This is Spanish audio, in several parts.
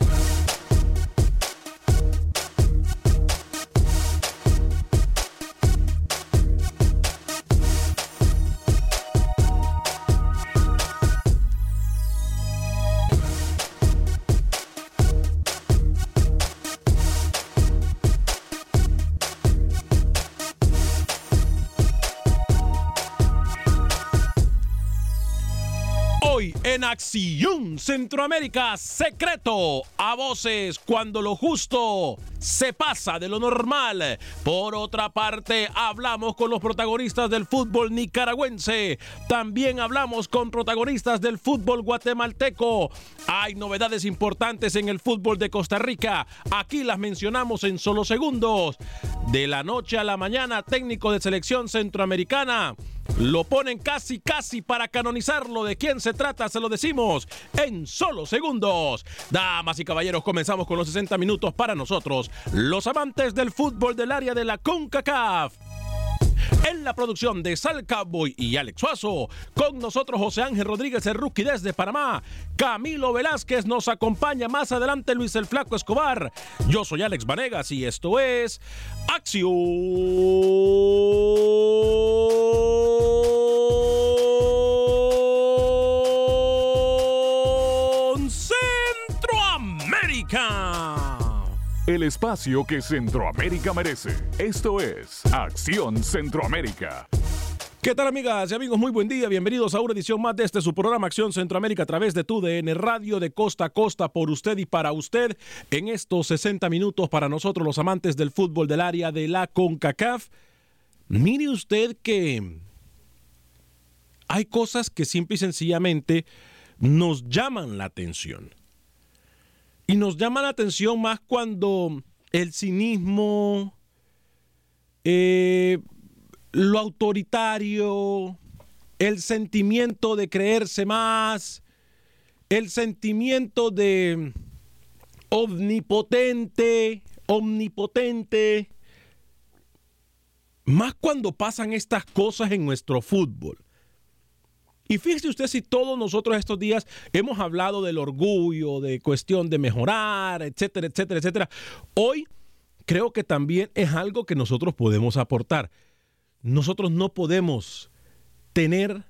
Hoy Acción Centroamérica Secreto a voces cuando lo justo se pasa de lo normal. Por otra parte, hablamos con los protagonistas del fútbol nicaragüense. También hablamos con protagonistas del fútbol guatemalteco. Hay novedades importantes en el fútbol de Costa Rica. Aquí las mencionamos en solo segundos. De la noche a la mañana, técnico de selección centroamericana. Lo ponen casi, casi para canonizarlo. ¿De quién se trata? Se lo decimos en solo segundos. Damas y caballeros, comenzamos con los 60 minutos para nosotros, los amantes del fútbol del área de la CONCACAF. En la producción de Sal Cowboy y Alex Suazo, con nosotros José Ángel Rodríguez, el rookie desde Panamá. Camilo Velázquez nos acompaña más adelante Luis el Flaco Escobar. Yo soy Alex Vanegas y esto es Acción El espacio que Centroamérica merece. Esto es Acción Centroamérica. ¿Qué tal amigas y amigos? Muy buen día, bienvenidos a una edición más de este su programa Acción Centroamérica a través de tu DN Radio de costa a costa por usted y para usted en estos 60 minutos para nosotros los amantes del fútbol del área de la CONCACAF. Mire usted que hay cosas que simple y sencillamente nos llaman la atención. Y nos llama la atención más cuando el cinismo, eh, lo autoritario, el sentimiento de creerse más, el sentimiento de omnipotente, omnipotente, más cuando pasan estas cosas en nuestro fútbol. Y fíjese usted si todos nosotros estos días hemos hablado del orgullo, de cuestión de mejorar, etcétera, etcétera, etcétera. Hoy creo que también es algo que nosotros podemos aportar. Nosotros no podemos tener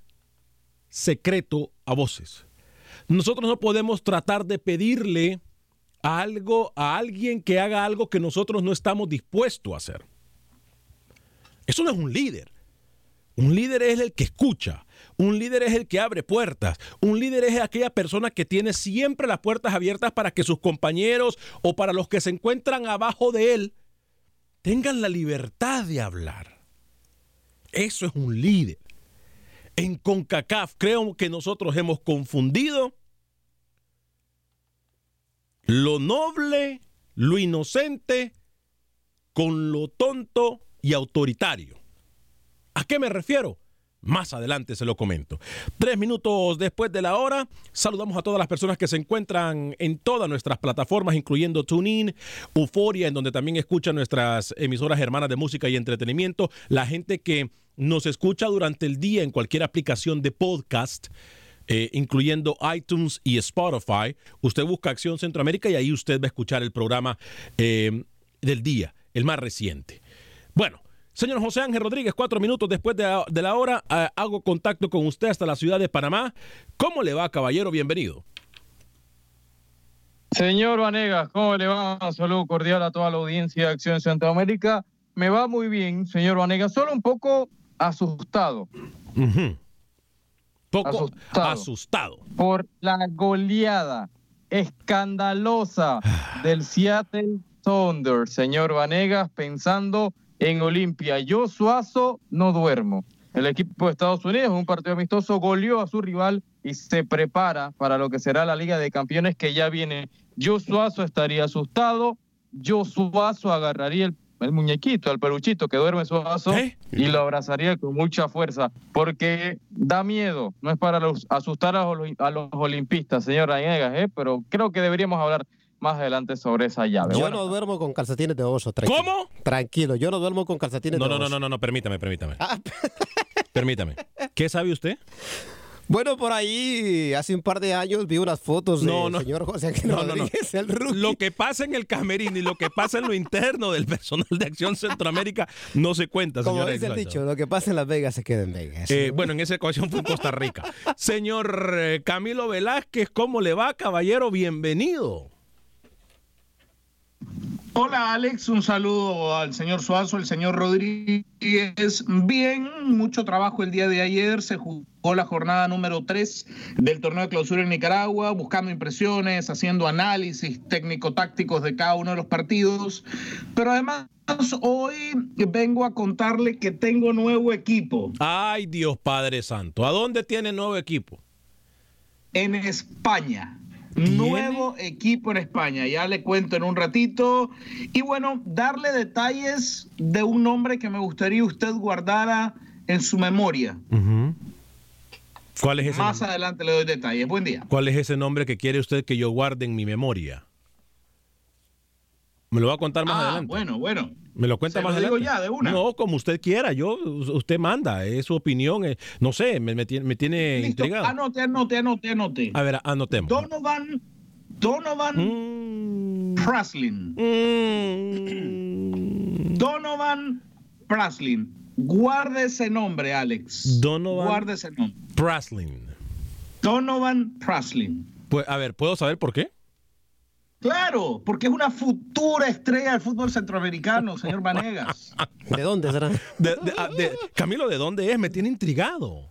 secreto a voces. Nosotros no podemos tratar de pedirle algo a alguien que haga algo que nosotros no estamos dispuestos a hacer. Eso no es un líder. Un líder es el que escucha, un líder es el que abre puertas. Un líder es aquella persona que tiene siempre las puertas abiertas para que sus compañeros o para los que se encuentran abajo de él tengan la libertad de hablar. Eso es un líder. En CONCACAF creo que nosotros hemos confundido lo noble, lo inocente, con lo tonto y autoritario. ¿A qué me refiero? Más adelante se lo comento. Tres minutos después de la hora, saludamos a todas las personas que se encuentran en todas nuestras plataformas, incluyendo TuneIn, Euforia, en donde también escuchan nuestras emisoras hermanas de música y entretenimiento, la gente que nos escucha durante el día en cualquier aplicación de podcast. Eh, incluyendo iTunes y Spotify. Usted busca Acción Centroamérica y ahí usted va a escuchar el programa eh, del día, el más reciente. Bueno, Señor José Ángel Rodríguez, cuatro minutos después de, la hora, eh, hago contacto con usted hasta la ciudad de Panamá. ¿Cómo le va, caballero? Bienvenido. Señor Vanegas, ¿cómo le va? Saludo cordial a toda la audiencia de Acción Centroamérica. Me va muy bien, señor Vanegas, solo un poco asustado. Poco asustado. Por la goleada escandalosa del Seattle Thunder, señor Vanegas, pensando en Olimpia. Yo, Suazo, no duermo. El equipo de Estados Unidos, un partido amistoso, goleó a su rival y se prepara para lo que será la Liga de Campeones que ya viene. Yo, Suazo, estaría asustado. Yo, Suazo, agarraría el, muñequito, el peluchito que duerme Suazo ¿Eh? y lo abrazaría con mucha fuerza, porque da miedo. No es para asustar a los, a los olimpistas, señora Añegas, ¿eh? pero creo que deberíamos hablar más adelante sobre esa llave. Yo no duermo con calcetines de oso. Tranquilo. ¿Cómo? Tranquilo, yo no duermo con calcetines de oso. No, no, no, no, permítame, permítame. Ah. permítame. ¿Qué sabe usted? Bueno, por ahí hace un par de años vi unas fotos del señor José no, no, no. el rookie. Lo que pasa en el camerino y lo que pasa en lo interno del personal de Acción Centroamérica no se cuenta, señor. Como dice el dicho, lo que pasa en Las Vegas se queda en Vegas. Eh, bueno, en esa ocasión fue en Costa Rica. señor eh, Camilo Velázquez, ¿cómo le va, caballero? Bienvenido. Hola Alex, un saludo al señor Suazo, al señor Rodríguez. Bien, mucho trabajo el día de ayer, se jugó la jornada número 3 del torneo de clausura en Nicaragua, buscando impresiones, haciendo análisis técnico-tácticos de cada uno de los partidos, pero además hoy vengo a contarle que tengo nuevo equipo. Ay Dios Padre Santo, ¿a dónde tiene nuevo equipo? En España. Nuevo equipo en España, ya le cuento en un ratito. Y bueno, darle detalles de un nombre que me gustaría usted guardara en su memoria. ¿Cuál es ese Más adelante le doy detalles. Buen día. ¿Cuál es ese nombre que quiere usted que yo guarde en mi memoria? Me lo va a contar más ah, adelante. Bueno, bueno. Me lo cuenta más adelante. ya, de una. No, como usted quiera. Yo, usted manda. Es su opinión. no sé, me, tiene, me tiene intrigado. Anote, anote, anote, anote. A ver, anotemos. Donovan, Donovan mm. Praslin. Mm. Donovan Praslin. Guarde ese nombre, Alex. Donovan. Guarde ese nombre. Praslin. Donovan Praslin. Pues, a ver, ¿puedo saber por qué? Claro, porque es una futura estrella del fútbol centroamericano, señor Vanegas. ¿De dónde será? Ah, Camilo, ¿de dónde es? Me tiene intrigado.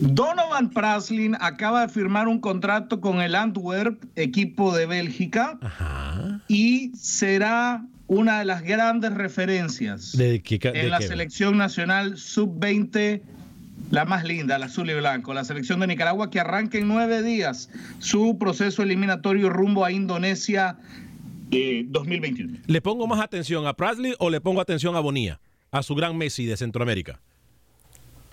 Donovan Praslin acaba de firmar un contrato con el Antwerp, equipo de Bélgica, y será una de las grandes referencias en la selección nacional sub-20 la más linda, la azul y blanco, la selección de Nicaragua que arranca en nueve días su proceso eliminatorio rumbo a Indonesia 2021. Eh, ¿Le pongo más atención a Prasley o le pongo atención a Bonilla, a su gran Messi de Centroamérica?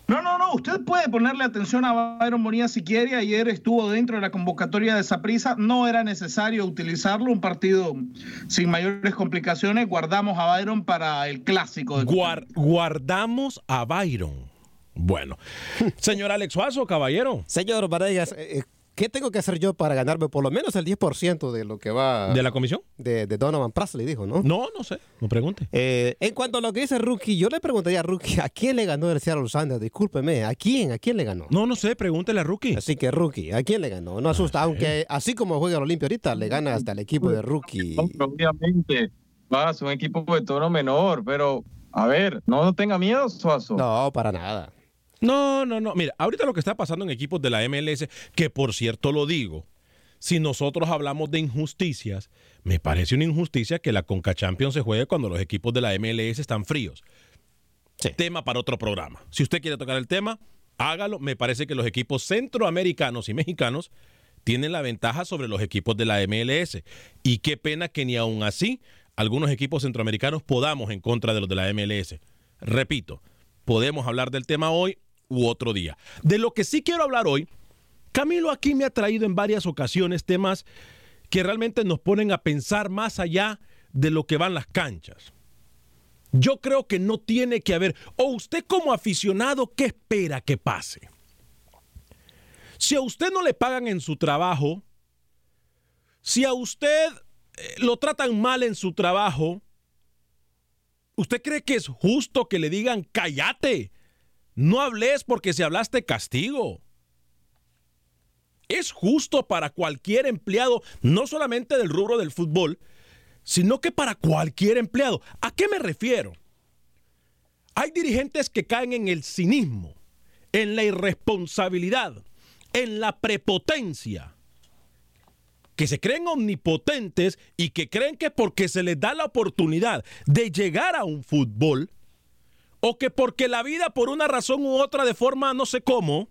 No, no, no. Usted puede ponerle atención a Byron Bonilla si quiere. Ayer estuvo dentro de la convocatoria de Saprisa. No era necesario utilizarlo. Un partido sin mayores complicaciones. Guardamos a Byron para el clásico. De guardamos a Byron. Bueno, señor Alex Suazo, caballero. Señor Varegas, eh, eh, ¿qué tengo que hacer yo para ganarme por lo menos el 10% de lo que va... ¿De la comisión? De, Donovan Prasley, dijo, ¿no? No, no sé, no pregunte. Eh, en cuanto a lo que dice Rookie, yo le preguntaría a Rookie, ¿a quién le ganó el Seattle Sanders? Discúlpeme, ¿a quién? ¿A quién le ganó? No, no sé, pregúntele a Rookie. Así que Rookie, ¿a quién le ganó? No asusta, aunque así como juega el Olimpia ahorita, le gana hasta el equipo de Rookie. Obviamente, va a ser un equipo de tono menor, pero... A ver, no tenga miedo, Suazo. No, para nada. No, no, no. Mira, ahorita lo que está pasando en equipos de la MLS, que por cierto lo digo, si nosotros hablamos de injusticias, me parece una injusticia que la Conca Champions se juegue cuando los equipos de la MLS están fríos. Tema para otro programa. Si usted quiere tocar el tema, hágalo. Me parece que los equipos centroamericanos y mexicanos tienen la ventaja sobre los equipos de la MLS. Y qué pena que ni aún así algunos equipos centroamericanos podamos en contra de los de la MLS. Repito, podemos hablar del tema hoy u otro día. De lo que sí quiero hablar hoy, Camilo aquí me ha traído en varias ocasiones temas que realmente nos ponen a pensar más allá de lo que van las canchas. Yo creo que no tiene que haber, o usted como aficionado, ¿qué espera que pase? Si a usted no le pagan en su trabajo, si a usted eh, lo tratan mal en su trabajo, ¿usted cree que es justo que le digan cállate? No hables porque si hablaste castigo. Es justo para cualquier empleado, no solamente del rubro del fútbol, sino que para cualquier empleado. ¿A qué me refiero? Hay dirigentes que caen en el cinismo, en la irresponsabilidad, en la prepotencia, que se creen omnipotentes y que creen que porque se les da la oportunidad de llegar a un fútbol, o que porque la vida por una razón u otra de forma no sé cómo,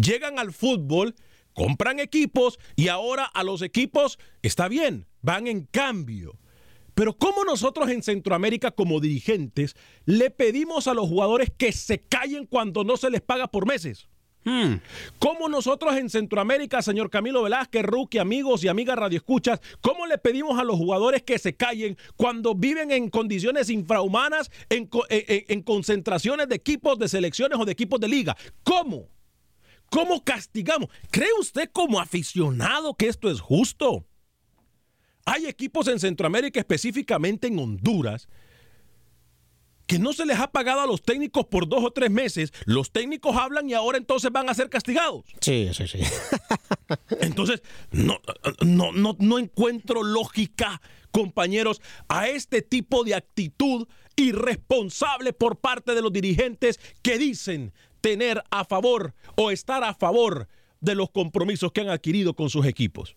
llegan al fútbol, compran equipos y ahora a los equipos está bien, van en cambio. Pero ¿cómo nosotros en Centroamérica como dirigentes le pedimos a los jugadores que se callen cuando no se les paga por meses? Hmm. ¿Cómo nosotros en Centroamérica, señor Camilo Velázquez, Rookie, amigos y amigas radioescuchas, cómo le pedimos a los jugadores que se callen cuando viven en condiciones infrahumanas, en, en concentraciones de equipos de selecciones o de equipos de liga? ¿Cómo? ¿Cómo castigamos? ¿Cree usted como aficionado que esto es justo? Hay equipos en Centroamérica, específicamente en Honduras, que no se les ha pagado a los técnicos por dos o tres meses. Los técnicos hablan y ahora entonces van a ser castigados. Sí, sí, sí. Entonces, no, no, no, no encuentro lógica, compañeros, a este tipo de actitud irresponsable por parte de los dirigentes que dicen tener a favor o estar a favor de los compromisos que han adquirido con sus equipos.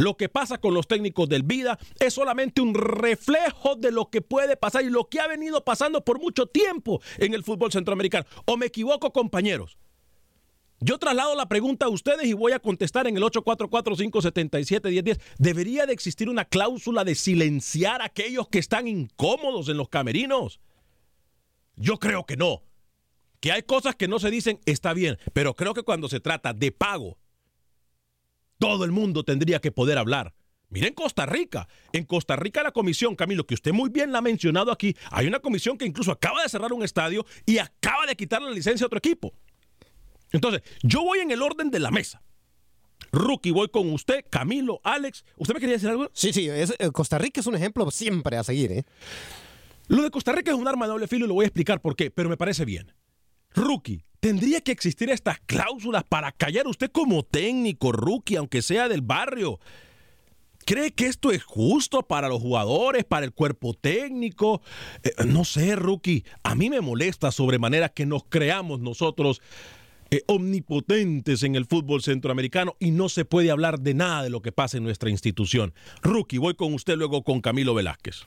Lo que pasa con los técnicos del Vida es solamente un reflejo de lo que puede pasar y lo que ha venido pasando por mucho tiempo en el fútbol centroamericano. ¿O me equivoco, compañeros? Yo traslado la pregunta a ustedes y voy a contestar en el 844-577-1010. ¿Debería de existir una cláusula de silenciar a aquellos que están incómodos en los camerinos? Yo creo que no. Que hay cosas que no se dicen, está bien, pero creo que cuando se trata de pago, todo el mundo tendría que poder hablar. Miren Costa Rica. En Costa Rica la comisión, Camilo, que usted muy bien la ha mencionado aquí, hay una comisión que incluso acaba de cerrar un estadio y acaba de quitar la licencia a otro equipo. Entonces, yo voy en el orden de la mesa. Rookie, voy con usted, Camilo, Alex. ¿Usted me quería decir algo? Sí, sí, eh, Costa Rica es un ejemplo siempre a seguir. ¿eh? Lo de Costa Rica es un arma de doble filo y lo voy a explicar por qué, pero me parece bien. Rookie, ¿tendría que existir estas cláusulas para callar usted como técnico, rookie, aunque sea del barrio? ¿Cree que esto es justo para los jugadores, para el cuerpo técnico? Eh, no sé, rookie. A mí me molesta sobremanera que nos creamos nosotros eh, omnipotentes en el fútbol centroamericano y no se puede hablar de nada de lo que pasa en nuestra institución. Rookie, voy con usted luego con Camilo Velázquez.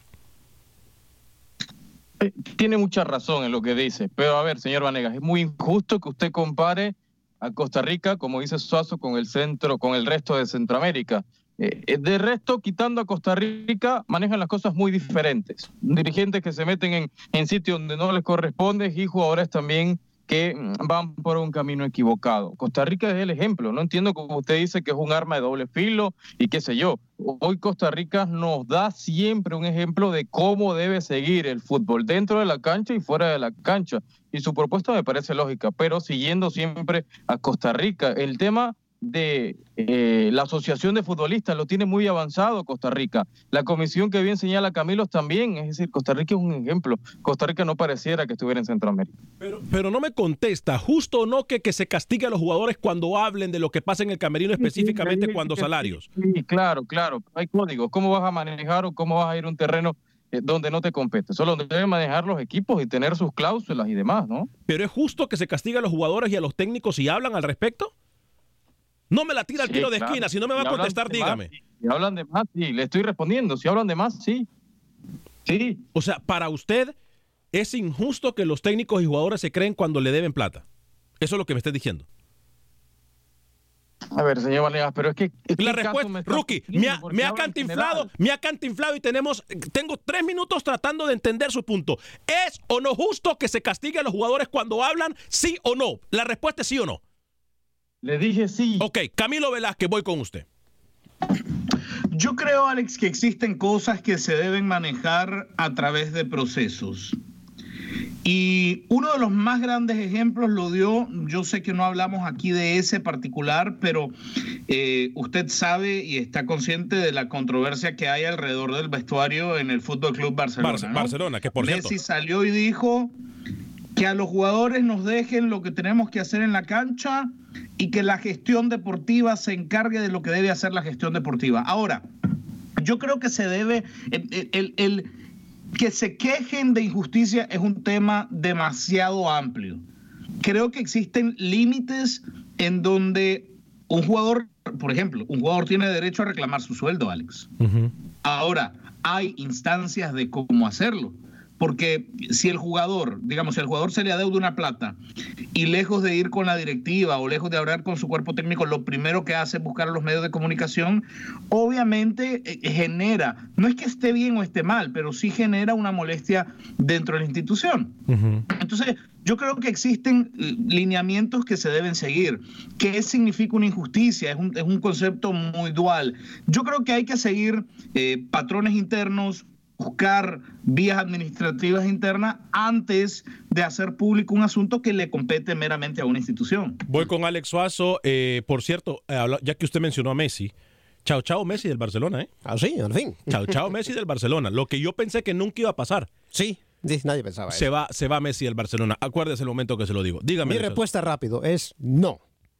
Eh, tiene mucha razón en lo que dice, pero a ver, señor Vanegas, es muy injusto que usted compare a Costa Rica, como dice Suazo, con el centro, con el resto de Centroamérica. Eh, eh, de resto, quitando a Costa Rica, manejan las cosas muy diferentes. Dirigentes que se meten en, en sitios donde no les corresponde y jugadores también que mm, van por un camino equivocado. Costa Rica es el ejemplo. No entiendo cómo usted dice que es un arma de doble filo y qué sé yo. Hoy Costa Rica nos da siempre un ejemplo de cómo debe seguir el fútbol dentro de la cancha y fuera de la cancha. Y su propuesta me parece lógica, pero siguiendo siempre a Costa Rica. El tema de eh, la Asociación de Futbolistas lo tiene muy avanzado Costa Rica. La comisión que bien señala Camilos también, es decir, Costa Rica es un ejemplo. Costa Rica no pareciera que estuviera en Centroamérica. Pero, pero no me contesta, justo o no que, que se castigue a los jugadores cuando hablen de lo que pasa en el camerino, específicamente cuando salarios. Sí, claro, claro, hay códigos. ¿Cómo vas a manejar o cómo vas a ir a un terreno eh, donde no te compete. Solo deben manejar los equipos y tener sus cláusulas y demás, ¿no? Pero es justo que se castigue a los jugadores y a los técnicos si hablan al respecto. No me la tira al tiro de esquina, si no me va a contestar, dígame. si hablan de más, sí, le estoy respondiendo. Si hablan de más, sí. Sí. O sea, para usted es injusto que los técnicos y jugadores se creen cuando le deben plata. Eso es lo que me está diciendo. A ver, señor Vanegas, pero es que... la respuesta, Rookie, me ha, me ha cantinflado, me ha cantinflado y tenemos, tengo tres minutos tratando de entender su punto. ¿Es o no justo que se castigue a los jugadores cuando hablan, sí o no? La respuesta es sí o no. Le dije sí. Ok, Camilo Velázquez, voy con usted. Yo creo, Alex, que existen cosas que se deben manejar a través de procesos. Y uno de los más grandes ejemplos lo dio, yo sé que no hablamos aquí de ese particular, pero eh, usted sabe y está consciente de la controversia que hay alrededor del vestuario en el Fútbol Club Barcelona. Barcelona, que por Messi salió y dijo que a los jugadores nos dejen lo que tenemos que hacer en la cancha y que la gestión deportiva se encargue de lo que debe hacer la gestión deportiva. Ahora, yo creo que se debe, el, el que se quejen de injusticia es un tema demasiado amplio. Creo que existen límites en donde un jugador, por ejemplo, un jugador tiene derecho a reclamar su sueldo, Alex. Ahora, hay instancias de cómo hacerlo. Porque si el jugador, digamos, si el jugador se le adeuda una plata y lejos de ir con la directiva o lejos de hablar con su cuerpo técnico, lo primero que hace es buscar a los medios de comunicación, obviamente eh, genera, no es que esté bien o esté mal, pero sí genera una molestia dentro de la institución. Entonces, yo creo que existen eh, lineamientos que se deben seguir. ¿Qué significa una injusticia? Es un, es un concepto muy dual. Yo creo que hay que seguir eh, patrones internos, buscar vías administrativas internas antes de hacer público un asunto que le compete meramente a una institución. Voy con Alex Suazo. Eh, por cierto, eh, ya que usted mencionó a Messi, chao, chao Messi del Barcelona, ¿eh? Ah, sí, al fin. Chao, chao Messi del Barcelona. Lo que yo pensé que nunca iba a pasar. Sí, nadie pensaba se Va, se va Messi del Barcelona. Acuérdese el momento que se lo digo. Dígame. Mi respuesta rápido es no.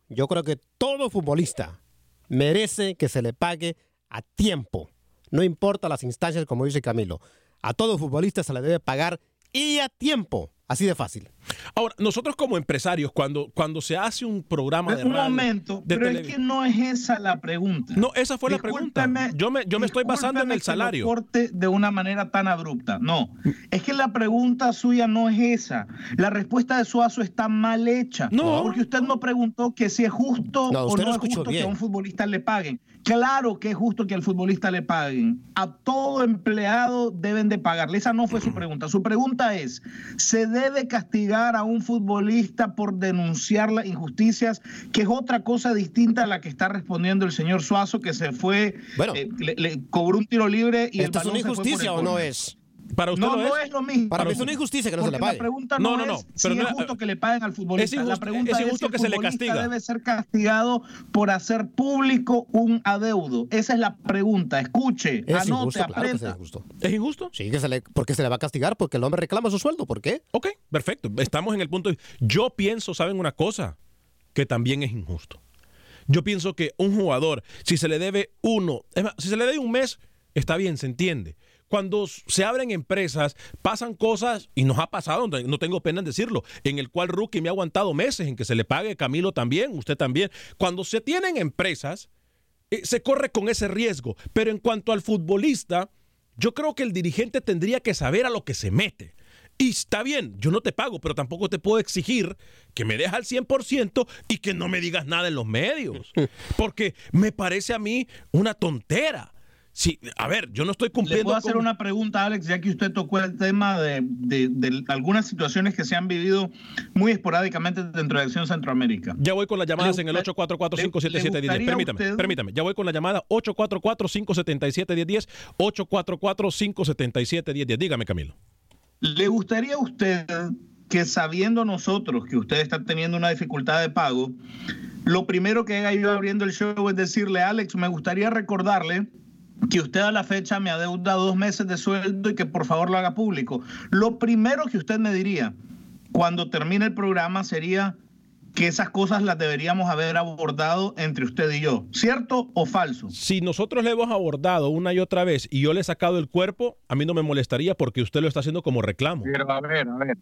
Yo creo que todo futbolista merece que se le pague a tiempo no importa las instancias, como dice Camilo. A todo futbolista se le debe pagar y a tiempo. Así de fácil. Ahora, nosotros como empresarios, cuando, cuando se hace un programa de Un momento, pero es que no es esa la pregunta. No, esa fue la pregunta. Yo me, yo me estoy basando en el salario. corte de una manera tan abrupta. No, es que la pregunta suya no es esa. La respuesta de Suazo está mal hecha. No. Porque usted no preguntó que si es justo o no es justo que a un futbolista le paguen. Claro que es justo que al futbolista le paguen. A todo empleado deben de pagarle. Esa no fue su pregunta. Su pregunta es, ¿se debe castigar a un futbolista por denunciar las injusticias? Que es otra cosa distinta a la que está respondiendo el señor Suazo, que se fue, bueno, eh, le, cobró un tiro libre y ¿Esto es una injusticia o no es? Para usted no, no es. lo mismo. Para mí es una injusticia que no se le pague. La pregunta no, no, no, es si es justo que le paguen al futbolista. Es la pregunta es, injusto que se le castiga. debe ser castigado por hacer público un adeudo. Esa es la pregunta. Escuche, es anote, injusto, claro es, injusto. ¿Es injusto? Sí, que se le, porque se le va a castigar porque el hombre reclama su sueldo. ¿Por qué? Ok, perfecto. Estamos en el punto. Yo pienso, ¿saben una cosa? Que también es injusto. Yo pienso que un jugador, si se le debe uno, si se le debe un mes, está bien, se entiende cuando se abren empresas, pasan cosas, y nos ha pasado, no tengo pena en decirlo, en el cual Rookie me ha aguantado meses en que se le pague, Camilo también, usted también. Cuando se tienen empresas, eh, se corre con ese riesgo. Pero en cuanto al futbolista, yo creo que el dirigente tendría que saber a lo que se mete. Y está bien, yo no te pago, pero tampoco te puedo exigir que me dejes al 100% y que no me digas nada en los medios. Porque me parece a mí una tontera. Sí, a ver, yo no estoy cumpliendo. Le puedo hacer una pregunta, Alex, ya que usted tocó el tema de, algunas situaciones que se han vivido muy esporádicamente dentro de Acción Centroamérica. Ya voy con las llamadas en el 844-577-1010. Permítame, permítame. Ya voy con la llamada 844-577-1010. 844-577-1010. Dígame, Camilo. ¿Le gustaría a usted que sabiendo nosotros que usted está teniendo una dificultad de pago, lo primero que haga yo abriendo el show es decirle, Alex, me gustaría recordarle que usted a la fecha me adeuda dos meses de sueldo y que por favor lo haga público. Lo primero que usted me diría cuando termine el programa sería que esas cosas las deberíamos haber abordado entre usted y yo. ¿Cierto o falso? Si nosotros le hemos abordado una y otra vez y yo le he sacado el cuerpo, a mí no me molestaría porque usted lo está haciendo como reclamo. Pero a ver, a ver.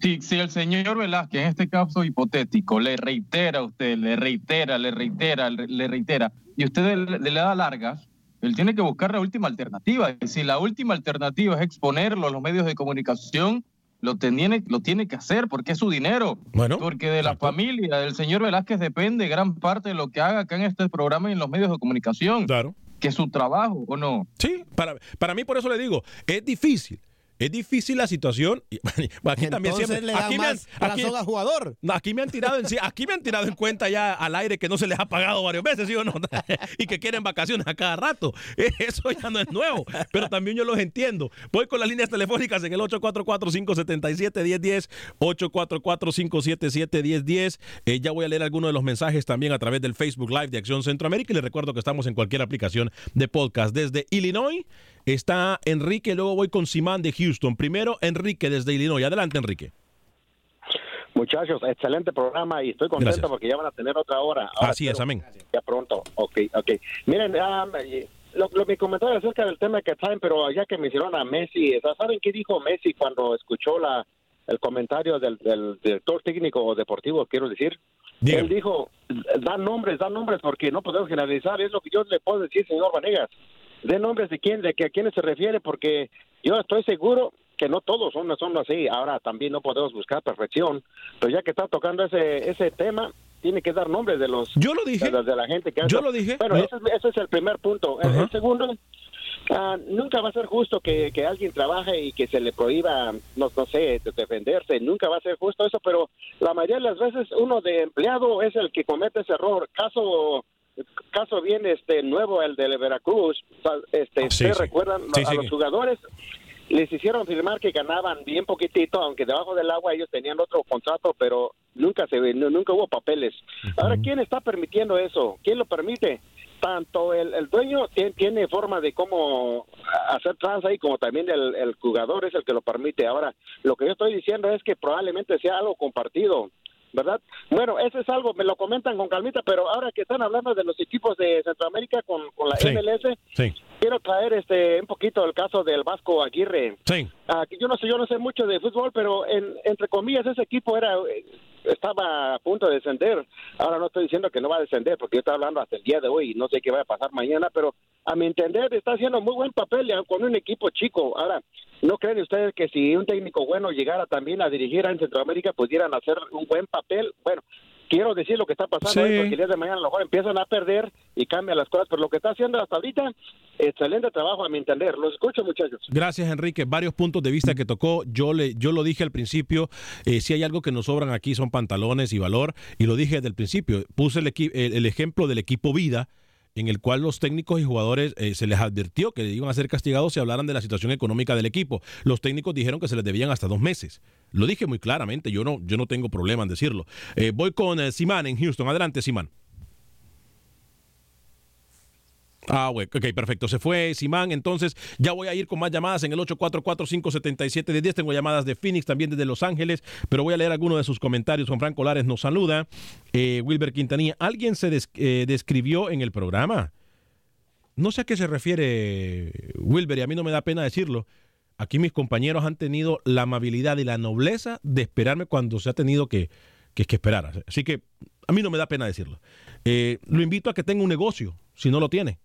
Si, el señor Velázquez, en este caso hipotético, le reitera a usted, le reitera, le reitera, le reitera, y usted le da largas, él tiene que buscar la última alternativa. Y si la última alternativa es exponerlo a los medios de comunicación, lo tiene, lo tiene que hacer porque es su dinero. Bueno, porque de la familia del señor Velázquez depende gran parte de lo que haga acá en este programa y en los medios de comunicación. Claro. Que es su trabajo, ¿o no? Sí, para, para mí por eso le digo, es difícil es difícil la situación. Aquí también siempre. Le aquí, me han, aquí, jugador. aquí me han tirado en, aquí me han tirado en cuenta ya al aire que no se les ha pagado varios veces, ¿sí o no? y que quieren vacaciones a cada rato. Eso ya no es nuevo, pero también yo los entiendo. Voy con las líneas telefónicas en el 844-577-1010, 844-577-1010. Eh, ya voy a leer algunos de los mensajes también a través del Facebook Live de Acción Centroamérica y les recuerdo que estamos en cualquier aplicación de podcast desde Illinois Está Enrique, luego voy con Simán de Houston. Primero, Enrique desde Illinois. Adelante, Enrique. Muchachos, excelente programa y estoy contento porque ya van a tener otra hora. Así es, amén. Ya pronto. Ok, ok. Miren, um, lo, lo, mi comentario acerca del tema que saben, pero ya que me hicieron a Messi, ¿saben qué dijo Messi cuando escuchó la el comentario del, director técnico o deportivo, quiero decir? Él dijo, dan nombres, dan nombres porque no podemos generalizar, es lo que yo le puedo decir, señor Vanegas de nombres de quién, de que a quiénes se refiere, porque yo estoy seguro que no todos son, son así. Ahora también no podemos buscar perfección, pero ya que está tocando ese, ese tema, tiene que dar nombres de los. Yo lo dije. De, la gente que Yo lo dije. Bueno, ese, es el primer punto. el, segundo, ah, nunca va a ser justo que, que, alguien trabaje y que se le prohíba, no, no sé, defenderse. Nunca va a ser justo eso, pero la mayoría de las veces uno de empleado es el que comete ese error. Caso caso bien este nuevo el de Veracruz este ustedes recuerdan a los jugadores les hicieron firmar que ganaban bien poquitito aunque debajo del agua ellos tenían otro contrato pero nunca se nunca hubo papeles. Ahora quién está permitiendo eso quién lo permite tanto el, el dueño tiene, tiene, forma de cómo hacer trans ahí como también el, el jugador es el que lo permite. Ahora lo que yo estoy diciendo es que probablemente sea algo compartido ¿verdad? Bueno, eso es algo, me lo comentan con calmita, pero ahora que están hablando de los equipos de Centroamérica con, la MLS, quiero traer este un poquito el caso del Vasco Aguirre. Sí. Ah, yo no sé, yo no sé mucho de fútbol, pero en, entre comillas ese equipo era estaba a punto de descender. Ahora no estoy diciendo que no va a descender, porque yo estoy hablando hasta el día de hoy y no sé qué va a pasar mañana, pero a mi entender está haciendo muy buen papel con un equipo chico. Ahora, ¿no creen ustedes que si un técnico bueno llegara también a dirigir en Centroamérica pudieran hacer un buen papel? Bueno, quiero decir lo que está pasando porque el día de mañana a lo mejor empiezan a perder y cambian las cosas, pero lo que está haciendo hasta ahorita, excelente trabajo a mi entender. Los escucho, muchachos. Gracias, Enrique. Varios puntos de vista que tocó. Yo le, yo lo dije al principio, eh, si hay algo que nos sobran aquí son pantalones y valor, y lo dije desde el principio. Puse el, el ejemplo del equipo vida en el cual los técnicos y jugadores eh, se les advirtió que iban a ser castigados si hablaran de la situación económica del equipo. Los técnicos dijeron que se les debían hasta dos meses. Lo dije muy claramente, yo no, yo no tengo problema en decirlo. Eh, voy con eh, Simán en Houston. Adelante, Simán. Ah, ok, perfecto. Se fue Simán. Entonces, ya voy a ir con más llamadas en el 844-577-10. Tengo llamadas de Phoenix, también desde Los Ángeles, pero voy a leer algunos de sus comentarios. Juan Franco Lares nos saluda. Eh, Wilber Quintanilla, ¿alguien se eh, describió en el programa? No sé a qué se refiere Wilber, y a mí no me da pena decirlo. Aquí mis compañeros han tenido la amabilidad y la nobleza de esperarme cuando se ha tenido que, que, esperar. Así que a mí no me da pena decirlo. Eh, lo invito a que tenga un negocio, si no lo tiene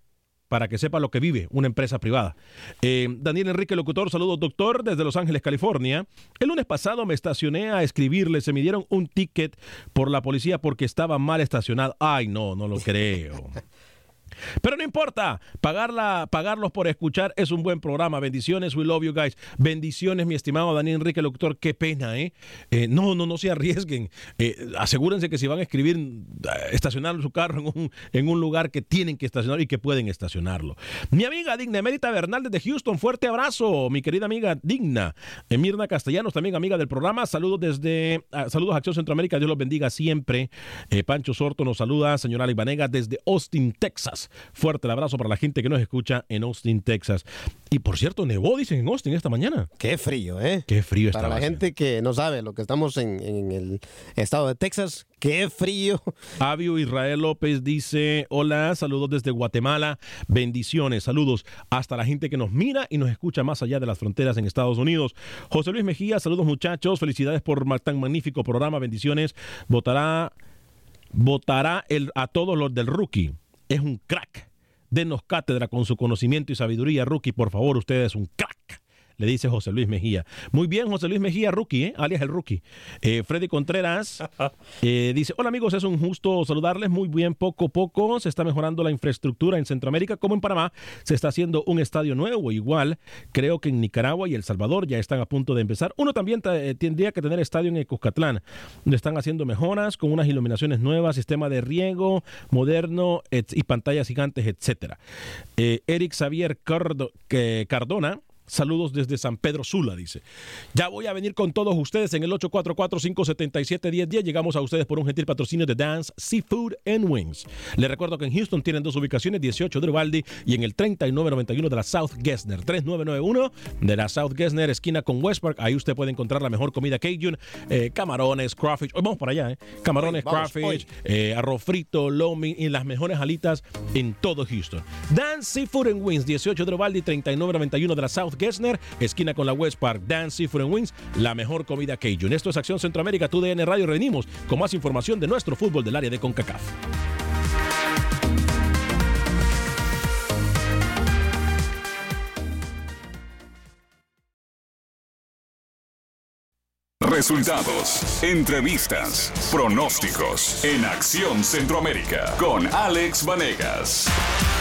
para que sepa lo que vive una empresa privada. Eh, Daniel Enrique Locutor, saludos doctor desde Los Ángeles, California. El lunes pasado me estacioné a escribirle, se me dieron un ticket por la policía porque estaba mal estacionado. Ay, no, no lo creo. Pero no importa, pagarla, pagarlos por escuchar es un buen programa. Bendiciones, we love you guys. Bendiciones, mi estimado Daniel Enrique, doctor. Qué pena, ¿eh? eh no, no, no se arriesguen. Eh, asegúrense que si van a escribir, eh, estacionar su carro en un, en un lugar que tienen que estacionar y que pueden estacionarlo. Mi amiga Digna Emérita Bernal desde Houston, fuerte abrazo. Mi querida amiga Digna. Mirna Castellanos, también amiga del programa. Saludos desde, ah, saludos a Acción Centroamérica. Dios los bendiga siempre. Pancho Sorto nos saluda. Señora Libanega desde Austin, Texas. Fuerte el abrazo para la gente que nos escucha en Austin, Texas. Y por cierto, nevó, dicen en Austin esta mañana. Qué frío, ¿eh? Qué frío está. Para la gente que no sabe lo que estamos en, el estado de Texas, qué frío. Avio Israel López dice, hola, saludos desde Guatemala, bendiciones, saludos hasta la gente que nos mira y nos escucha más allá de las fronteras en Estados Unidos. José Luis Mejía, saludos muchachos, felicidades por tan magnífico programa, bendiciones. Votará votará el, a todos los del rookie es un crack. Denos cátedra con su conocimiento y sabiduría, rookie. Por favor, usted es un crack. Le dice José Luis Mejía. Muy bien, José Luis Mejía, rookie, ¿eh? alias el rookie. Eh, Freddy Contreras eh, dice, hola amigos, es un gusto saludarles. Muy bien, poco a poco se está mejorando la infraestructura en Centroamérica como en Panamá. Se está haciendo un estadio nuevo. Igual, creo que en Nicaragua y El Salvador ya están a punto de empezar. Uno también eh, tendría que tener estadio en Ecuscatlán, donde están haciendo mejoras con unas iluminaciones nuevas, sistema de riego moderno y pantallas gigantes, etcétera. Eric Xavier Cardona Saludos desde San Pedro Sula, dice. Ya voy a venir con todos ustedes en el 844-577-1010. Llegamos a ustedes por un gentil patrocinio de Dance Seafood and Wings. Les recuerdo que en Houston tienen dos ubicaciones, 18 de Uvalde y en el 3991 de la South Gessner. 3991 de la South Gessner, esquina con West Park. Ahí usted puede encontrar la mejor comida Cajun, eh, camarones, crawfish. vamos para allá, ¿eh? Camarones, crawfish, eh, arroz frito, lomi y las mejores alitas en todo Houston. Dance Seafood and Wings, 18 de Uvalde y 3991 de la South Gessner, esquina con la West Park, Dance Seafood Wings, la mejor comida Cajun. Esto es Acción Centroamérica, tu DN Radio. Venimos con más información de nuestro fútbol del área de CONCACAF. Resultados, entrevistas, pronósticos en Acción Centroamérica con Alex Vanegas.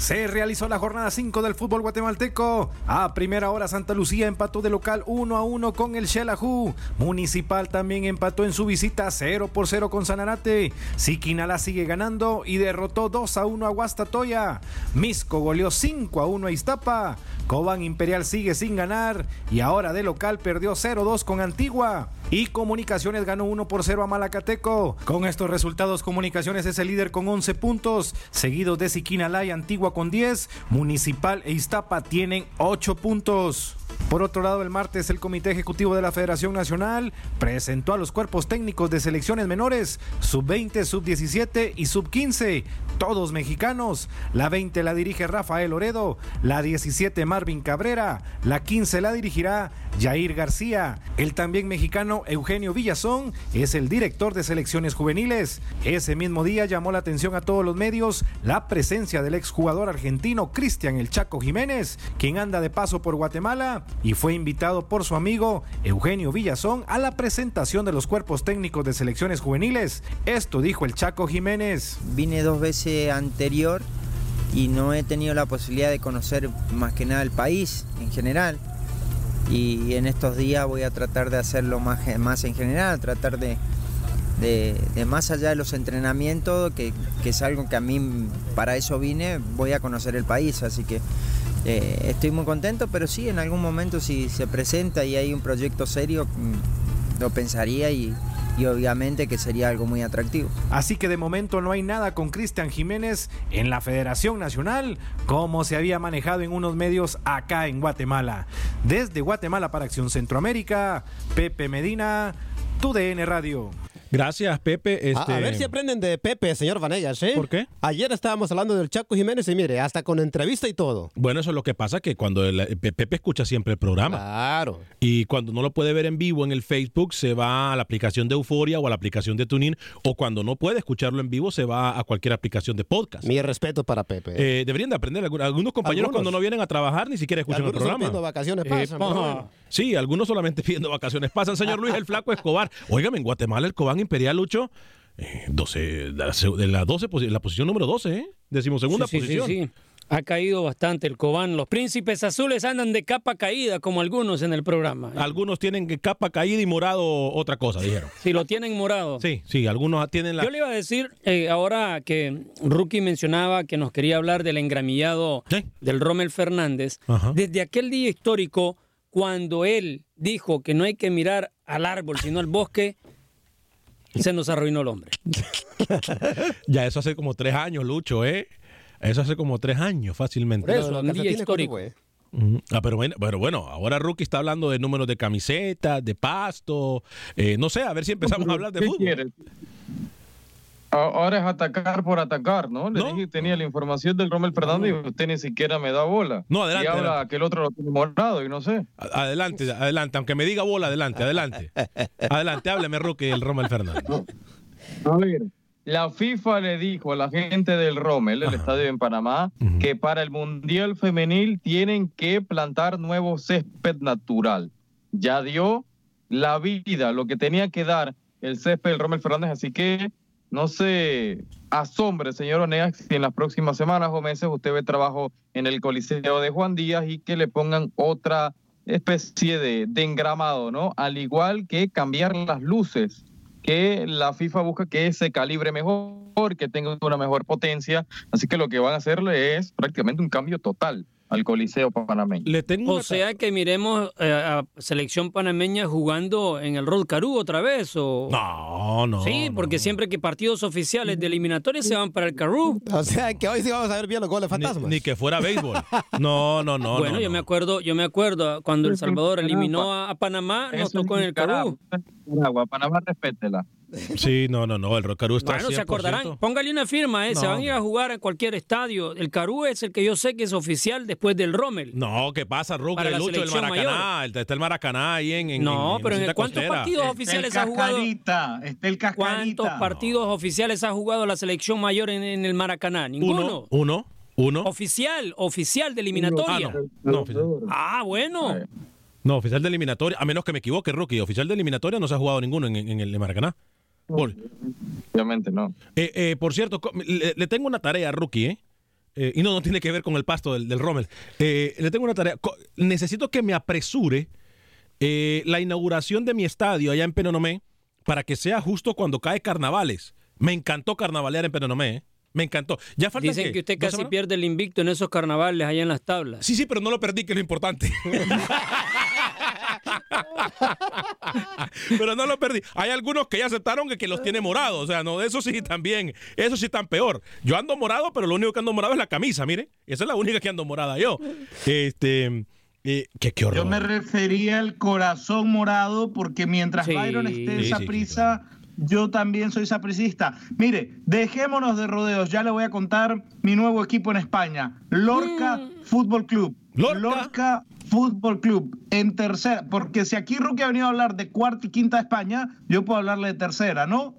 Se realizó la jornada 5 del fútbol guatemalteco. A primera hora Santa Lucía empató de local 1 a 1 con el Xelajú. Municipal también empató en su visita 0 por 0 con Sanarate. Siquinala sigue ganando y derrotó 2 a 1 a Guastatoya. Misco goleó 5 a 1 a Iztapa. Cobán Imperial sigue sin ganar y ahora de local perdió 0-2 con Antigua. Y Comunicaciones ganó 1 por 0 a Malacateco. Con estos resultados, Comunicaciones es el líder con 11 puntos, seguidos de Siquinalá y Antigua con 10. Municipal e Iztapa tienen 8 puntos. Por otro lado, el martes el Comité Ejecutivo de la Federación Nacional presentó a los cuerpos técnicos de selecciones menores, sub-20, sub-17 y sub-15, todos mexicanos. La 20 la dirige Rafael Oredo, la 17 Marvin Cabrera, la 15 la dirigirá Jair García. El también mexicano Eugenio Villazón es el director de selecciones juveniles. Ese mismo día llamó la atención a todos los medios la presencia del exjugador argentino Cristian El Chaco Jiménez, quien anda de paso por Guatemala y fue invitado por su amigo Eugenio Villazón a la presentación de los cuerpos técnicos de selecciones juveniles. Esto dijo el Chaco Jiménez. Vine dos veces anterior y no he tenido la posibilidad de conocer más que nada el país en general y en estos días voy a tratar de hacerlo más, más en general, tratar de, de, más allá de los entrenamientos, que, es algo que a mí para eso vine, voy a conocer el país, así que eh, estoy muy contento, pero sí, en algún momento si se presenta y hay un proyecto serio, mm, lo pensaría y, y obviamente que sería algo muy atractivo. Así que de momento no hay nada con Cristian Jiménez en la Federación Nacional como se había manejado en unos medios acá en Guatemala. Desde Guatemala para Acción Centroamérica, Pepe Medina, TUDN Radio. Gracias, Pepe. A, ver este, si aprenden de Pepe, señor Vanegas, ¿eh? ¿Por qué? Ayer estábamos hablando del Chaco Jiménez y mire, hasta con entrevista y todo. Bueno, eso es lo que pasa, que cuando el, Pepe escucha siempre el programa. Claro. Y cuando no lo puede ver en vivo en el Facebook, se va a la aplicación de Euforia o a la aplicación de TuneIn, o cuando no puede escucharlo en vivo, se va a cualquier aplicación de podcast. Mi respeto para Pepe. Eh, deberían de aprender. Algunos compañeros cuando no vienen a trabajar ni siquiera escuchan el programa. Pidiendo vacaciones eh, pasan. Sí, algunos solamente pidiendo vacaciones pasan. Señor Luis, el flaco Escobar. Óigame, en Guatemala el Cobán Imperial Lucho 12, de la, 12, la posición número 12, ¿eh? Decimosegunda posición. Sí, sí, Ha caído bastante el Cobán. Los príncipes azules andan de capa caída, como algunos en el programa. Algunos tienen capa caída y morado otra cosa, dijeron. Sí, lo tienen morado. Sí, sí, algunos tienen la. Yo le iba a decir, eh, ahora que Rookie mencionaba que nos quería hablar del engramillado del Rommel Fernández, desde aquel día histórico, cuando él dijo que no hay que mirar al árbol, sino al bosque, se nos arruinó el hombre. ya eso hace como tres años, Lucho, ¿eh? Eso hace como tres años fácilmente. Por eso, un día histórico. Ah, pero bueno, pero bueno, ahora Rookie está hablando de números de camisetas, de pasto. Eh, no sé, a ver si empezamos a hablar de fútbol. Ahora es atacar por atacar, ¿no? Le dije que tenía la información del Rommel Fernández y usted ni siquiera me da bola. No, adelante. Y habla que el otro lo tiene morado y no sé. Adelante, adelante. Aunque me diga bola, adelante, adelante. Adelante, hábleme, Rookie, el Rommel Fernández. A ver, la FIFA le dijo a la gente del Rommel, el estadio en Panamá, que para el Mundial Femenil tienen que plantar nuevo césped natural. Ya dio la vida, lo que tenía que dar el césped del Rommel Fernández, así que no se asombre, señor Oneas, si en las próximas semanas o meses usted ve trabajo en el Coliseo de Juan Díaz y que le pongan otra especie de, de engramado, ¿no? Al igual que cambiar las luces que la FIFA busca que se calibre mejor, que tenga una mejor potencia. Así que lo que van a hacerle es prácticamente un cambio total al Coliseo panameño. Le tengo o sea que miremos eh, a selección panameña jugando en el Rod Carú otra vez o No, no. Sí, porque siempre que partidos oficiales de eliminatorias se van para el Carú. O sea que hoy sí vamos a ver bien los goles fantasmas. Ni, que fuera béisbol. No, no, no. Bueno, no, yo no. me acuerdo, yo me acuerdo cuando El Salvador eliminó a, a Panamá, nos tocó en el Carú. Nicaragua, Panamá, respétela. Sí, no, no, no. El Carú está Bueno, se 100%. acordarán. Póngale una firma, ¿eh? Se van a ir a jugar en cualquier estadio. El Carú es el que yo sé que es oficial después del Rommel. No, ¿qué pasa? Para El Lucho, el Maracaná. El, está el Maracaná ahí en. en No, en- pero en en ¿cuántos Costera. partidos oficiales ha jugado? Está el cascarita. ¿Cuántos partidos oficiales ha jugado la selección mayor en, en el Maracaná? Ninguno. Uno, uno, uno. Oficial, oficial de eliminatoria. Ah, no. No, oficial. Ah, bueno. No, oficial de eliminatoria. A menos que me equivoque, Rookie. Oficial de eliminatoria no se ha jugado ninguno en, en el Maracaná. Por, Obviamente no. eh, eh, por cierto, le, le tengo una tarea, Rookie, ¿eh? Eh, y no, no tiene que ver con el pasto del, del Rommel. Eh, le tengo una tarea. Co- Necesito que me apresure eh, la inauguración de mi estadio allá en Penonomé para que sea justo cuando cae carnavales. Me encantó carnavalear en Penonomé, ¿eh? Me encantó. Ya falta Dicen que usted ¿Dos casi semanas? pierde el invicto en esos carnavales allá en las tablas. Sí, sí, pero no lo perdí, que es lo importante. pero no lo perdí. Hay algunos que ya aceptaron que, que los tiene morados. O sea, no, eso sí también. Eso sí están peor. Yo ando morado, pero lo único que ando morado es la camisa, mire. Esa es la única que ando morada yo. Este. eh, qué, qué horror. Yo me refería al corazón morado porque mientras Sí. Byron esté Sí, sí, prisa, yo también soy sapricista. Mire, dejémonos de rodeos. Ya le voy a contar mi nuevo equipo en España. Lorca Fútbol Club. Lorca. Fútbol Club en tercera. Porque si aquí Ruki ha venido a hablar de cuarta y quinta de España, yo puedo hablarle de tercera, ¿no?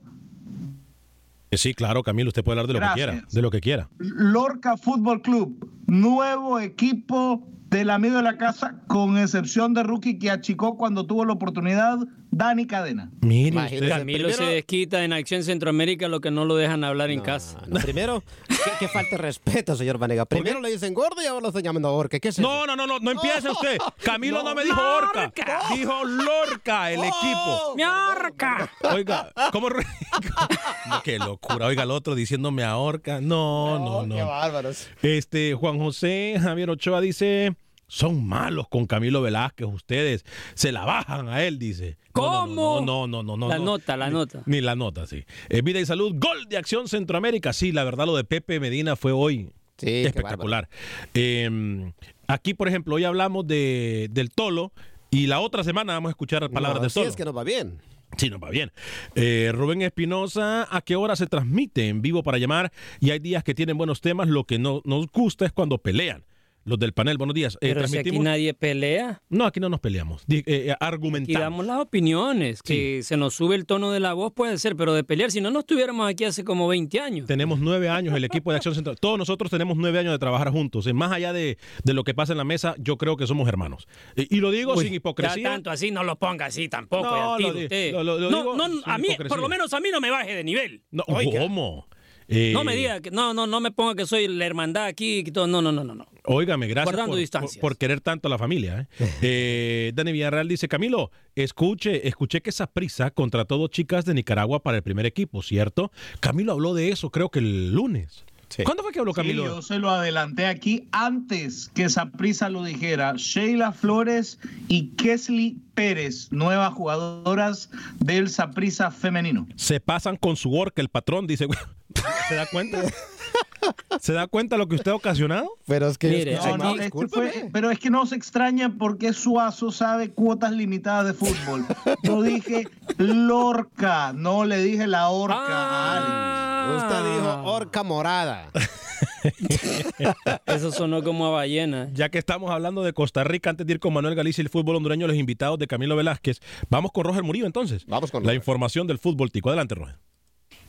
Eh, Sí, claro, Camilo, usted puede hablar de lo Gracias. que quiera. De lo que quiera. Lorca Fútbol Club, nuevo equipo del amigo de la casa, con excepción de Rookie que achicó cuando tuvo la oportunidad, Dani Cadena. Mire, Camilo se desquita en Acción Centroamérica lo que no lo dejan hablar en casa. No, primero, que, que falta de respeto, señor Vanega. Primero le dicen gordo y ahora lo están llamando orca. ¿Qué es eso? No, no, no, no, no empiece usted. Camilo no, me dijo Orca. Dijo Lorca, el equipo. ¡Mi orca! Oiga, ¿cómo? qué locura. Oiga, el otro diciéndome a Orca. No, no, no. Qué bárbaros. Este, Juan José Javier Ochoa dice. Son malos con Camilo Velázquez, ustedes se la bajan a él, dice. No, no, ¿Cómo? No, no, no, no. La no. nota, la Ni- nota. Ni la nota, sí. Eh, vida y salud, gol de Acción Centroamérica. Sí, la verdad, lo de Pepe Medina fue hoy Sí, espectacular. Eh, aquí, por ejemplo, hoy hablamos de, del Tolo y la otra semana vamos a escuchar palabras No, del así Tolo. es que nos va bien. Sí, nos va bien. Eh, Rubén Espinosa, ¿a qué hora se transmite en vivo para llamar? Y hay días que tienen buenos temas, lo que no nos gusta es cuando pelean. Los del panel, buenos días. Eh, Pero si aquí nadie pelea, No, aquí no nos peleamos. Eh, eh, argumentamos. damos las opiniones. Que se nos sube el tono de la voz puede ser, pero de pelear, si no, no estuviéramos aquí hace como 20 años. Tenemos nueve años, el equipo de Acción Central. Todos nosotros tenemos nueve años de trabajar juntos. Y más allá de, de lo que pasa en la mesa, yo creo que somos hermanos. Y, y lo digo Uy, sin hipocresía. Ya tanto así, no lo ponga así tampoco. No, lo usted. lo- lo- no, digo no, sin a mí, hipocresía. por lo menos a mí no me baje de nivel. No, Oiga, ¿Cómo? Eh, No me diga que no, no, no me ponga que soy la hermandad aquí que todo. No, no, no, no, no. Óigame, gracias por, por- por querer tanto a la familia. ¿eh? Eh, Dani Villarreal dice, Camilo, escuche, escuché que esa prisa contrató dos chicas de Nicaragua para el primer equipo, ¿cierto? Camilo habló de eso, creo que el lunes. ¿Cuándo fue que habló Sí, Camilo? yo se lo adelanté aquí antes que Saprisa lo dijera. Sheila Flores y Kesley Pérez, nuevas jugadoras del Saprisa femenino. Se pasan con su orca, el patrón dice, ¿se da cuenta? ¿Se da cuenta lo que usted ha ocasionado? Pero es que Mire, No, no, aquí- este fue- pero es que no se extraña porque Suazo sabe cuotas limitadas de fútbol. Yo dije Lorca, no le dije la orca. Ah. Usted dijo orca morada. Eso sonó como a ballena. Ya que estamos hablando de Costa Rica, antes de ir con Manuel Galicia y el fútbol hondureño, los invitados de Camilo Velázquez, vamos con Roger Murillo entonces. Vamos con La Roger. información del fútbol tico. Adelante, Roger.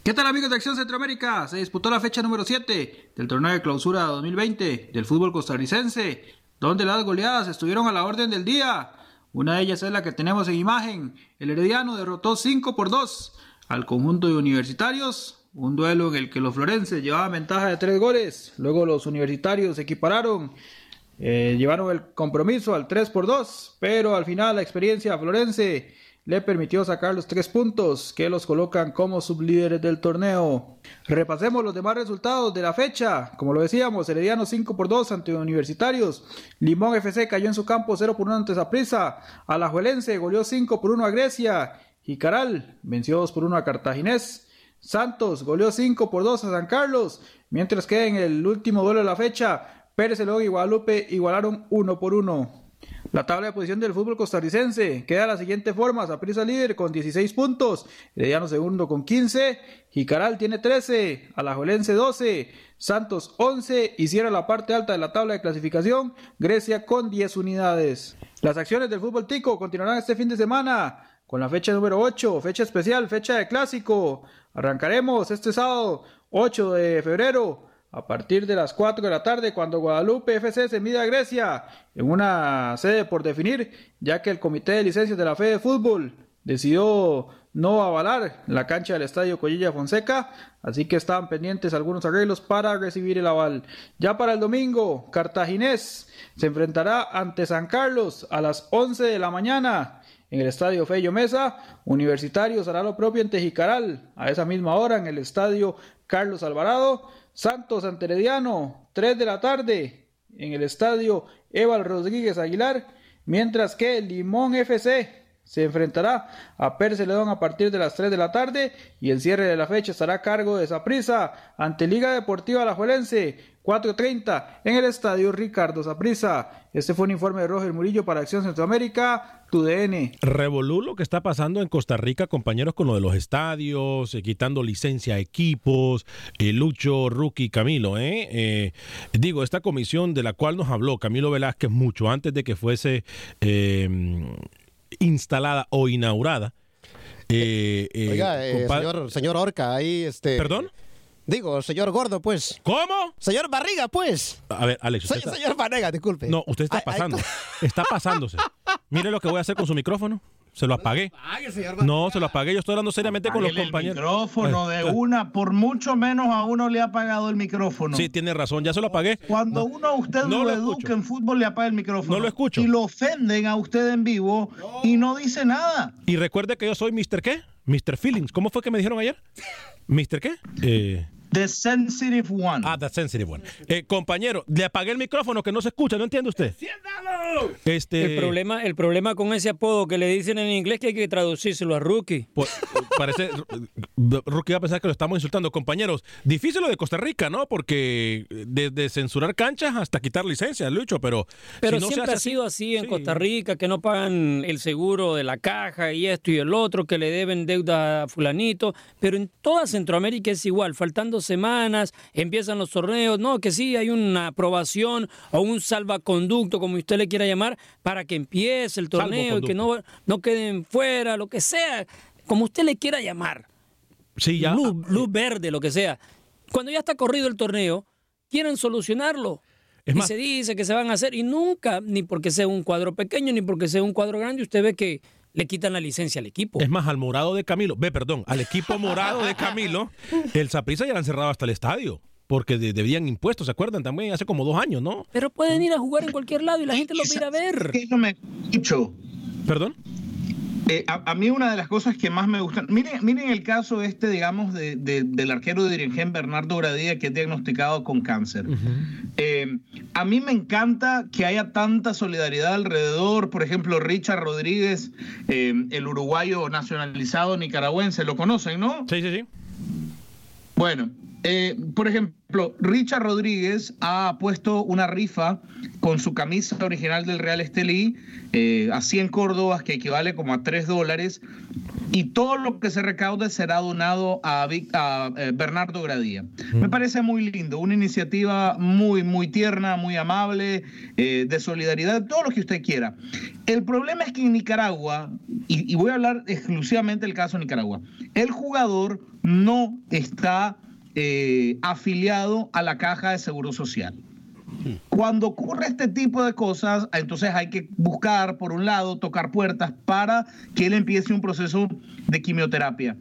¿Qué tal amigos de Acción Centroamérica? Se disputó la fecha número 7 del torneo de clausura 2020 del fútbol costarricense, donde las goleadas estuvieron a la orden del día. Una de ellas es la que tenemos en imagen. El Herediano derrotó 5 por 2 al conjunto de universitarios, un duelo en el que los florenses llevaban ventaja de 3 goles. Luego los universitarios se equipararon, eh, llevaron el compromiso al 3 por 2, pero al final la experiencia florense le permitió sacar los tres puntos que los colocan como sublíderes del torneo. Repasemos los demás resultados de la fecha. Como lo decíamos, Herediano 5 por 2 ante Universitarios. Limón FC cayó en su campo 0 por 1 ante Zaprisa. Alajuelense goleó 5 por 1 a Grecia. Jicaral venció 2 por 1 a Cartaginés. Santos goleó 5 por 2 a San Carlos. Mientras que en el último duelo de la fecha, Pérez León y Guadalupe igualaron 1 por 1. La tabla de posición del fútbol costarricense queda de la siguiente forma: Saprissa líder con 16 puntos, Herediano segundo con 15, Jicaral tiene 13, Alajuelense 12, Santos 11 y cierra la parte alta de la tabla de clasificación Grecia con 10 unidades. Las acciones del fútbol tico continuarán este fin de semana con la fecha número 8, fecha especial, fecha de clásico. Arrancaremos este sábado 8 de febrero a partir de las 4 de la tarde cuando Guadalupe FC se mide a Grecia en una sede por definir, ya que el Comité de Licencias de la Fe de Fútbol decidió no avalar la cancha del Estadio Collilla Fonseca, así que estaban pendientes algunos arreglos para recibir el aval. Ya para el domingo, Cartaginés se enfrentará ante San Carlos a las 11 de la mañana en el Estadio Fello Mesa. Universitarios hará lo propio en Tejicaral a esa misma hora en el Estadio Carlos Alvarado. Santos Anterediano, 3 de la tarde, en el estadio Eval Rodríguez Aguilar, mientras que Limón FC se enfrentará a Perceledón a partir de las 3 de la tarde y el cierre de la fecha estará a cargo de Saprisa ante Liga Deportiva Alajuelense 4.30 en el estadio Ricardo Saprisa. Este fue un informe de Roger Murillo para Acción Centroamérica, TUDN. Revolú lo que está pasando en Costa Rica, compañeros, con lo de los estadios, eh, quitando licencia a equipos, eh, Lucho, Rookie, Camilo. ¿eh? ¿eh? Digo, esta comisión de la cual nos habló Camilo Velázquez mucho antes de que fuese instalada o inaugurada. Oiga, señor, señor Orca, ahí este... ¿Perdón? Digo, señor gordo, pues. ¿Cómo? Señor barriga, pues. A ver, Alex. Soy señor Vanega, disculpe. No, usted está pasando. está pasándose. Mire lo que voy a hacer con su micrófono. Se lo apagué. No, se lo apagué. Yo estoy hablando seriamente con los compañeros. El micrófono de una, por mucho menos a uno le ha apagado el micrófono. Sí, tiene razón, ya se lo apagué. Cuando uno a usted no lo, educa en fútbol, le apaga el micrófono. No lo escucho. Y lo ofenden a usted en vivo y no dice nada. Y recuerde que yo soy Mr. ¿qué? Mr. Feelings. ¿Cómo fue que me dijeron ayer? ¿Mr. qué? Eh. The Sensitive One. Ah, The Sensitive One. Eh, compañero, le apagué el micrófono que no se escucha, ¿no entiende usted? Este... El, problema, el problema con ese apodo que le dicen en inglés que hay que traducírselo a Rookie. Pues, parece, Rookie va a pensar que lo estamos insultando. Compañeros, difícil lo de Costa Rica, ¿no? Porque desde censurar canchas hasta quitar licencias, Lucho, pero... Pero siempre ha sido así en Costa Rica, que no pagan el seguro de la caja y esto y el otro, que le deben deuda a fulanito, pero en toda Centroamérica es igual, faltando semanas, empiezan los torneos, no, que sí, hay una aprobación o un salvaconducto, como usted le quiera llamar, para que empiece el torneo y que no, no queden fuera, lo que sea, como usted le quiera llamar. Sí, ya. Luz, luz verde, lo que sea. Cuando ya está corrido el torneo, quieren solucionarlo. y se dice que se van a hacer, y nunca, ni porque sea un cuadro pequeño, ni porque sea un cuadro grande, usted ve que le quitan la licencia al equipo. Es más, al morado de Camilo, ve, perdón, al equipo morado de Camilo, el Saprissa ya lo han cerrado hasta el estadio. Porque debían impuestos, ¿se acuerdan? También hace como dos años, ¿no? Pero pueden ir a jugar en cualquier lado y la gente lo va a ir a ver. Eso me dicho. ¿Perdón? Eh, a, mí una de las cosas que más me gustan, miren, miren el caso este, digamos, de, del arquero de Dirigen Bernardo Gradía que es diagnosticado con cáncer. Eh, a mí me encanta que haya tanta solidaridad alrededor, por ejemplo, Richard Rodríguez, eh, el uruguayo nacionalizado nicaragüense, lo conocen, ¿no? Sí, sí, sí. Bueno, eh, por ejemplo, Richard Rodríguez ha puesto una rifa con su camisa original del Real Estelí eh, a 100 córdobas, que equivale como a 3 dólares, y todo lo que se recaude será donado a, eh, Bernardo Gradía. Me parece muy lindo, una iniciativa muy, muy tierna, muy amable, eh, de solidaridad, todo lo que usted quiera. El problema es que en Nicaragua, y, voy a hablar exclusivamente del caso de Nicaragua, el jugador no está eh, afiliado a la caja de seguro social. Cuando ocurre este tipo de cosas, entonces hay que buscar, por un lado, tocar puertas para que él empiece un proceso de quimioterapia.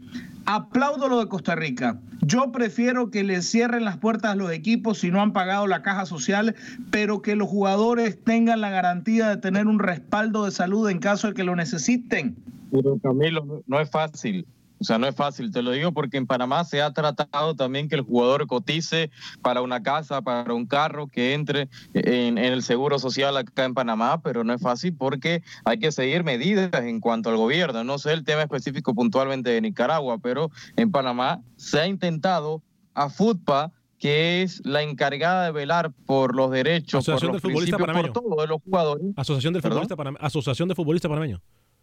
Aplaudo lo de Costa Rica. Yo prefiero que le cierren las puertas a los equipos si no han pagado la caja social, pero que los jugadores tengan la garantía de tener un respaldo de salud en caso de que lo necesiten. Pero Camilo, no es fácil. O sea, no es fácil, te lo digo porque en Panamá se ha tratado también que el jugador cotice para una casa, para un carro, que entre en, el seguro social acá en Panamá, pero no es fácil porque hay que seguir medidas en cuanto al gobierno. No sé el tema específico puntualmente de Nicaragua, pero en Panamá se ha intentado a FUTPA que es la encargada de velar por los derechos, por los futbolista por todo de los jugadores. Asociación del futbolista Asociación de futbolista panameño.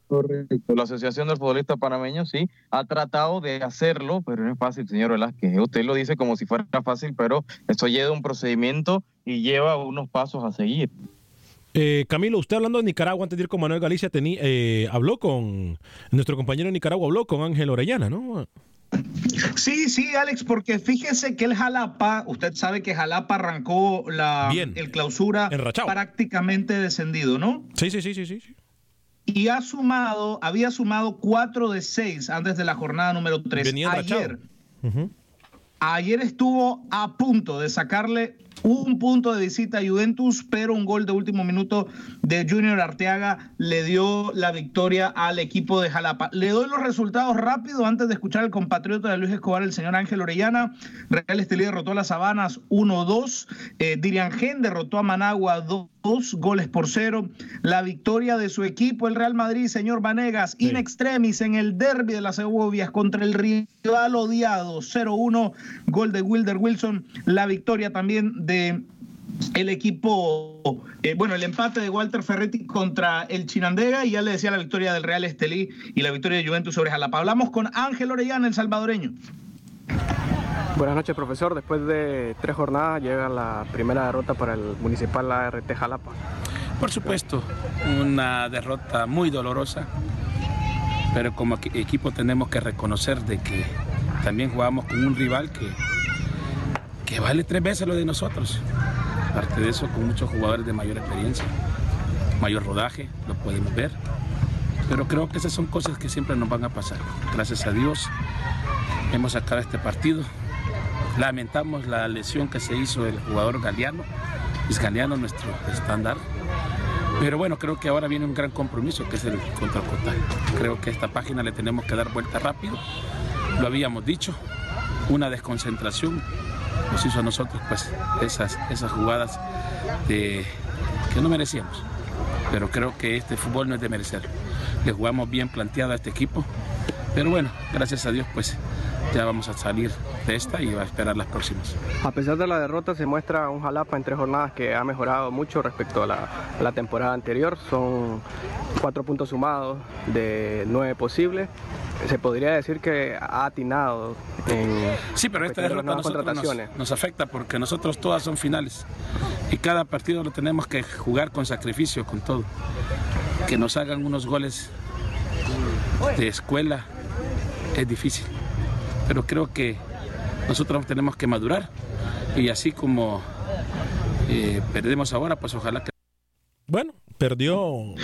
Correcto. La Asociación del Futbolista Panameño sí ha tratado de hacerlo, pero no es fácil, señor Velázquez. Usted lo dice como si fuera fácil, pero esto lleva un procedimiento y lleva unos pasos a seguir. Eh, Camilo, usted hablando de Nicaragua antes de ir con Manuel Galicia, eh, habló con nuestro compañero de Nicaragua, habló con Ángel Orellana, ¿no? Sí, sí, Alex, porque fíjese que el Jalapa, usted sabe que Jalapa arrancó la el clausura prácticamente descendido, ¿no? Sí, sí, sí, sí, sí y ha sumado, había sumado 4 de 6 antes de la jornada número 3. ayer, ayer estuvo a punto de sacarle un punto de visita a Juventus, pero un gol de último minuto de Junior Arteaga le dio la victoria al equipo de Jalapa. Le doy los resultados rápido antes de escuchar al compatriota de Luis Escobar, el señor Ángel Orellana. Real Estelí derrotó a las Sabanas 1-2. Eh, Dirian Gen derrotó a Managua 2 dos goles por cero. La victoria de su equipo, el Real Madrid, señor Vanegas, in extremis en el derby de las Segovias contra el rival odiado, 0-1, gol de Wilder Wilson. La victoria también de el equipo, eh, bueno, el empate de Walter Ferretti contra el Chinandega y ya le decía la victoria del Real Estelí y la victoria de Juventus sobre Jalapa. Hablamos con Ángel Orellana, el salvadoreño. Buenas noches, profesor. Después de tres jornadas llega la primera derrota para el Municipal ART Jalapa. Por supuesto, una derrota muy dolorosa, pero como equipo tenemos que reconocer de que también jugamos con un rival que, que vale tres veces lo de nosotros. Aparte de eso, con muchos jugadores de mayor experiencia, mayor rodaje, lo podemos ver. Pero creo que esas son cosas que siempre nos van a pasar. Gracias a Dios hemos sacado este partido Lamentamos la lesión que se hizo el jugador Galeano, es Galeano nuestro estándar. Pero bueno, creo que ahora viene un gran compromiso que es el contra Cotá. Creo que a esta página le tenemos que dar vuelta rápido. Lo habíamos dicho, una desconcentración nos hizo a nosotros pues esas, esas jugadas que no merecíamos. Pero creo que este fútbol no es de merecer. Le jugamos bien planteado a este equipo. Pero bueno, gracias a Dios pues ya vamos a salir de esta y va a esperar las próximas. A pesar de la derrota se muestra un Jalapa en tres jornadas que ha mejorado mucho respecto a la, temporada anterior. Son cuatro puntos sumados de nueve posibles. Se podría decir que ha atinado en Sí, pero esta derrota nos, nos afecta porque nosotros todas son finales y cada partido lo tenemos que jugar con sacrificio, con todo. Que nos hagan unos goles de escuela es difícil pero creo que nosotros tenemos que madurar. Y así como eh, perdemos ahora, pues ojalá que... Bueno, perdió...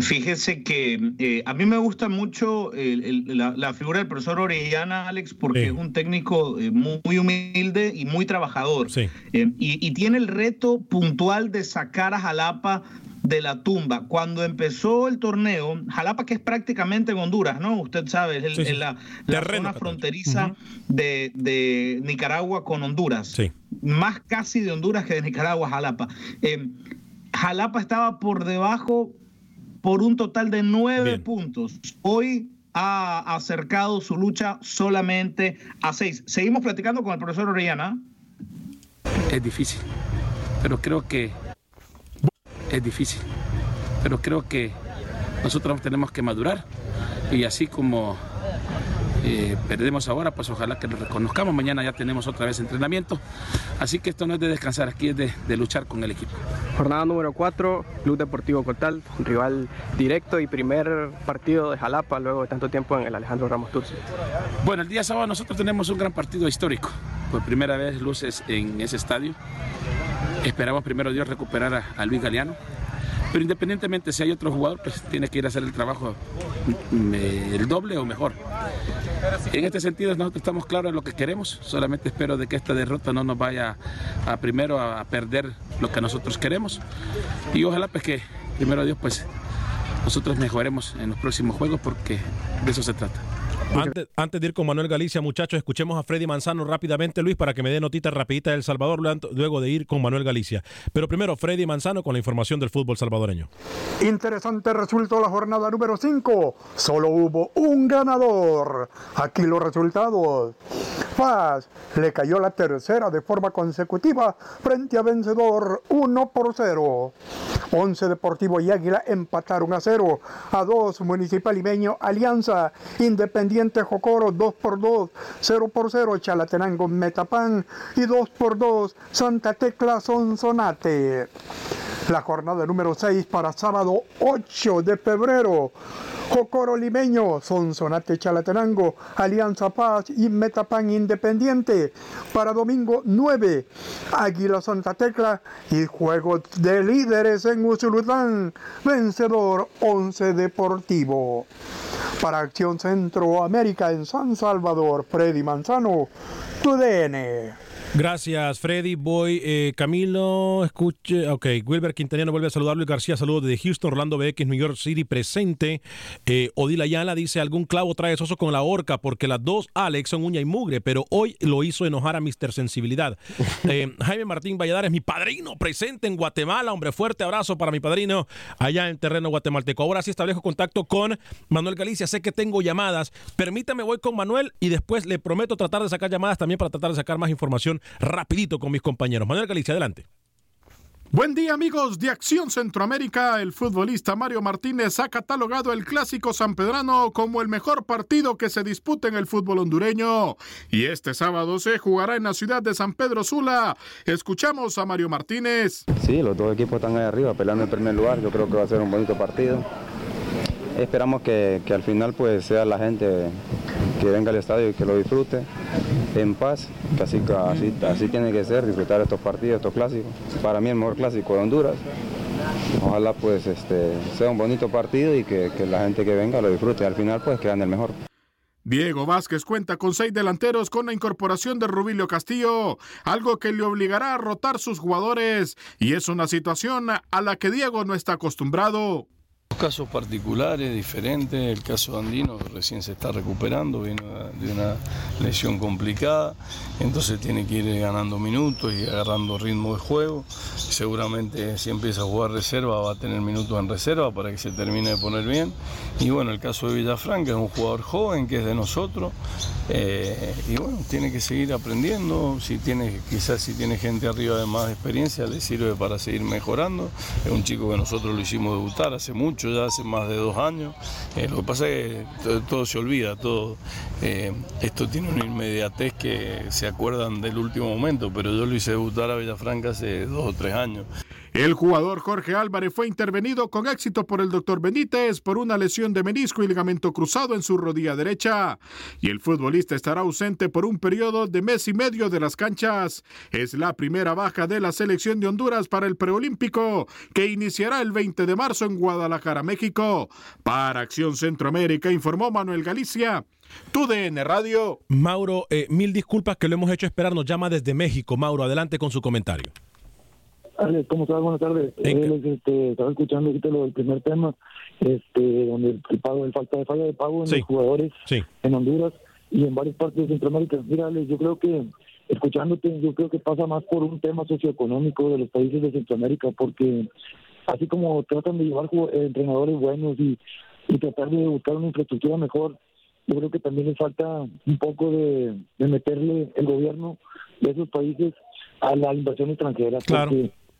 Fíjese que eh, a mí me gusta mucho la, figura del profesor Orellana, Alex, porque es un técnico eh, muy, humilde y muy trabajador. y, y, tiene el reto puntual de sacar a Jalapa de la tumba. Cuando empezó el torneo, Jalapa, que es prácticamente en Honduras, ¿no? Usted sabe, es la, zona fronteriza de, Nicaragua con Honduras. Más casi de Honduras que de Nicaragua, Jalapa. Eh, Jalapa estaba por debajo por un total de nueve puntos. Hoy ha acercado su lucha solamente a seis. Seguimos platicando con el profesor Orellana. Es difícil, pero creo que es difícil. Pero creo que nosotros tenemos que madurar y así como eh, perdemos ahora, pues ojalá que lo reconozcamos. Mañana ya tenemos otra vez entrenamiento. Así que esto no es de descansar, aquí es de, luchar con el equipo. Jornada número 4, Club Deportivo Cotal, rival directo y primer partido de Jalapa luego de tanto tiempo en el Alejandro Ramos Turci. Bueno, el día sábado nosotros tenemos un gran partido histórico. Por primera vez luces en ese estadio. Esperamos primero Dios recuperar a Luis Galeano pero independientemente si hay otro jugador, pues tiene que ir a hacer el trabajo mm, el doble o mejor. En este sentido nosotros estamos claros en lo que queremos, solamente espero de que esta derrota no nos vaya a primero a perder lo que nosotros queremos y ojalá pues que primero Dios pues nosotros mejoremos en los próximos juegos porque de eso se trata. Antes, de ir con Manuel Galicia, muchachos, escuchemos a Freddy Manzano rápidamente, Luis, para que me dé notita rapidita del Salvador, luego de ir con Manuel Galicia. Pero primero, Freddy Manzano con la información del fútbol salvadoreño. Interesante resultó la jornada número 5. Solo hubo un ganador. Aquí los resultados. Paz le cayó la tercera de forma consecutiva frente a vencedor 1 por 0. Once Deportivo y Águila empataron a 0. A 2 Municipal Limeño Alianza Independiente Jocoro 2 por 2, 0 por 0 Chalatenango Metapan y 2 por 2 Santa Tecla Sonsonate. La jornada número 6 para sábado 8 de febrero. Jocoro Limeño, Sonsonate Chalatenango, Alianza Paz y Metapan Independiente. Para domingo 9, Águila Santa Tecla y Juegos de Líderes en Usulután. Vencedor 11 Deportivo. Para Acción Centroamérica en San Salvador, Freddy Manzano, tu DN. Gracias, Freddy. Voy, eh, Camilo, escuche. Ok, Wilber Quintaniano vuelve a saludar. Luis García, saludos desde Houston. Orlando BX, New York City, presente. Eh, Odila Ayala dice: Algún clavo trae soso con la horca porque las dos Alex son uña y mugre, pero hoy lo hizo enojar a Mr. Sensibilidad. Eh, Jaime Martín Valladares, mi padrino, presente en Guatemala. Hombre, fuerte abrazo para mi padrino allá en terreno guatemalteco. Ahora sí establezco contacto con Manuel Galicia. Sé que tengo llamadas. Permítame, voy con Manuel y después le prometo tratar de sacar llamadas también para tratar de sacar más información rapidito con mis compañeros. Manuel Galicia, adelante. Buen día amigos de Acción Centroamérica. El futbolista Mario Martínez ha catalogado el clásico sanpedrano como el mejor partido que se disputa en el fútbol hondureño. Y este sábado se jugará en la ciudad de San Pedro Sula. Escuchamos a Mario Martínez. Sí, los dos equipos están ahí arriba peleando en primer lugar. Yo creo que va a ser un bonito partido. Esperamos que, que al final pues sea la gente que venga al estadio y que lo disfrute en paz, que así, tiene que ser, disfrutar estos partidos, estos clásicos. Para mí el mejor clásico de Honduras. Ojalá pues este, sea un bonito partido y que, que la gente que venga lo disfrute. Al final pues quedan el mejor. Diego Vázquez cuenta con seis delanteros con la incorporación de Rubilio Castillo, algo que le obligará a rotar sus jugadores y es una situación a la que Diego no está acostumbrado. Casos particulares, diferentes, el caso Andino recién se está recuperando, viene de una lesión complicada, entonces tiene que ir ganando minutos y agarrando ritmo de juego. Seguramente si empieza a jugar reserva va a tener minutos en reserva para que se termine de poner bien. Y bueno, el caso de Villafranca es un jugador joven que es de nosotros eh, y bueno, tiene que seguir aprendiendo, si tiene, quizás si tiene gente arriba de más experiencia le sirve para seguir mejorando. Es un chico que nosotros lo hicimos debutar hace mucho ya hace más de dos años. Eh, lo que pasa es que todo, se olvida, todo. Eh, esto tiene una inmediatez que se acuerdan del último momento, pero yo lo hice debutar a Villafranca hace dos o tres años. El jugador Jorge Álvarez fue intervenido con éxito por el doctor Benítez por una lesión de menisco y ligamento cruzado en su rodilla derecha. Y el futbolista estará ausente por un periodo de mes y medio de las canchas. Es la primera baja de la selección de Honduras para el preolímpico que iniciará el 20 de marzo en Guadalajara, México. Para Acción Centroamérica informó Manuel Galicia. Tu DN Radio. Mauro, eh, mil disculpas que lo hemos hecho esperar. Nos llama desde México. Mauro, adelante con su comentario. ¿Cómo estás? Buenas tardes. Este, estaba escuchando ahorita lo del primer tema, este, donde el, pago, el falta de falla de pago en los jugadores en Honduras y en varias partes de Centroamérica. Mira, yo creo que, escuchándote, yo creo que pasa más por un tema socioeconómico de los países de Centroamérica, porque así como tratan de llevar entrenadores buenos y, y tratar de buscar una infraestructura mejor, yo creo que también les falta un poco de, de meterle el gobierno de esos países a la inversión extranjera. Claro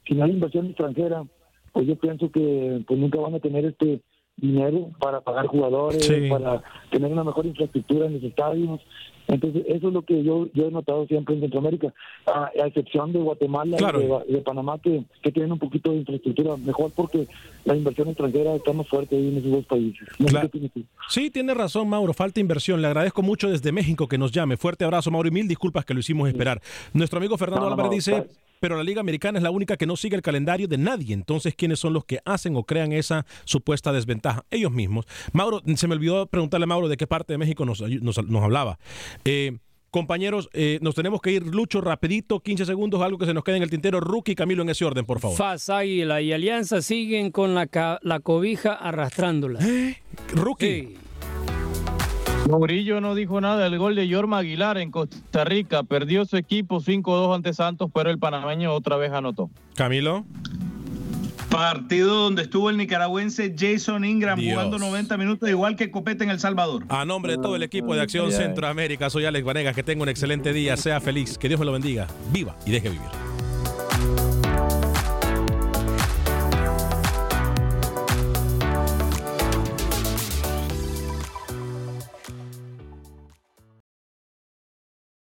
si no hay inversión extranjera, pues yo pienso que pues nunca van a tener este dinero para pagar jugadores, para tener una mejor infraestructura en los estadios. Entonces, eso es lo que yo, yo he notado siempre en Centroamérica, a, excepción de Guatemala y de, Panamá, que, que, tienen un poquito de infraestructura mejor porque la inversión extranjera está más fuerte en esos dos países. sí, tiene razón, Mauro, falta inversión. Le agradezco mucho desde México que nos llame. Fuerte abrazo, Mauro, y mil disculpas que lo hicimos esperar. Nuestro amigo Fernando Álvarez dice pero la Liga Americana es la única que no sigue el calendario de nadie. Entonces, ¿quiénes son los que hacen o crean esa supuesta desventaja? Ellos mismos. Mauro, se me olvidó preguntarle a Mauro de qué parte de México nos, hablaba. Eh, compañeros, eh, nos tenemos que ir, Lucho, rapidito, 15 segundos, algo que se nos quede en el tintero. Rookie, Camilo, en ese orden, por favor. Faz, Águila y Alianza siguen con la, la cobija arrastrándola. ¿Eh? Rookie. Murillo no dijo nada del gol de Yorma Aguilar en Costa Rica. Perdió su equipo 5-2 ante Santos, pero el panameño otra vez anotó. Camilo. Partido donde estuvo el nicaragüense Jason Ingram jugando 90 minutos, igual que Copete en El Salvador. A nombre de todo el equipo de Acción Centroamérica, soy Alex Vanegas. Que tenga un excelente día, sea feliz, que Dios me lo bendiga, viva y deje vivir.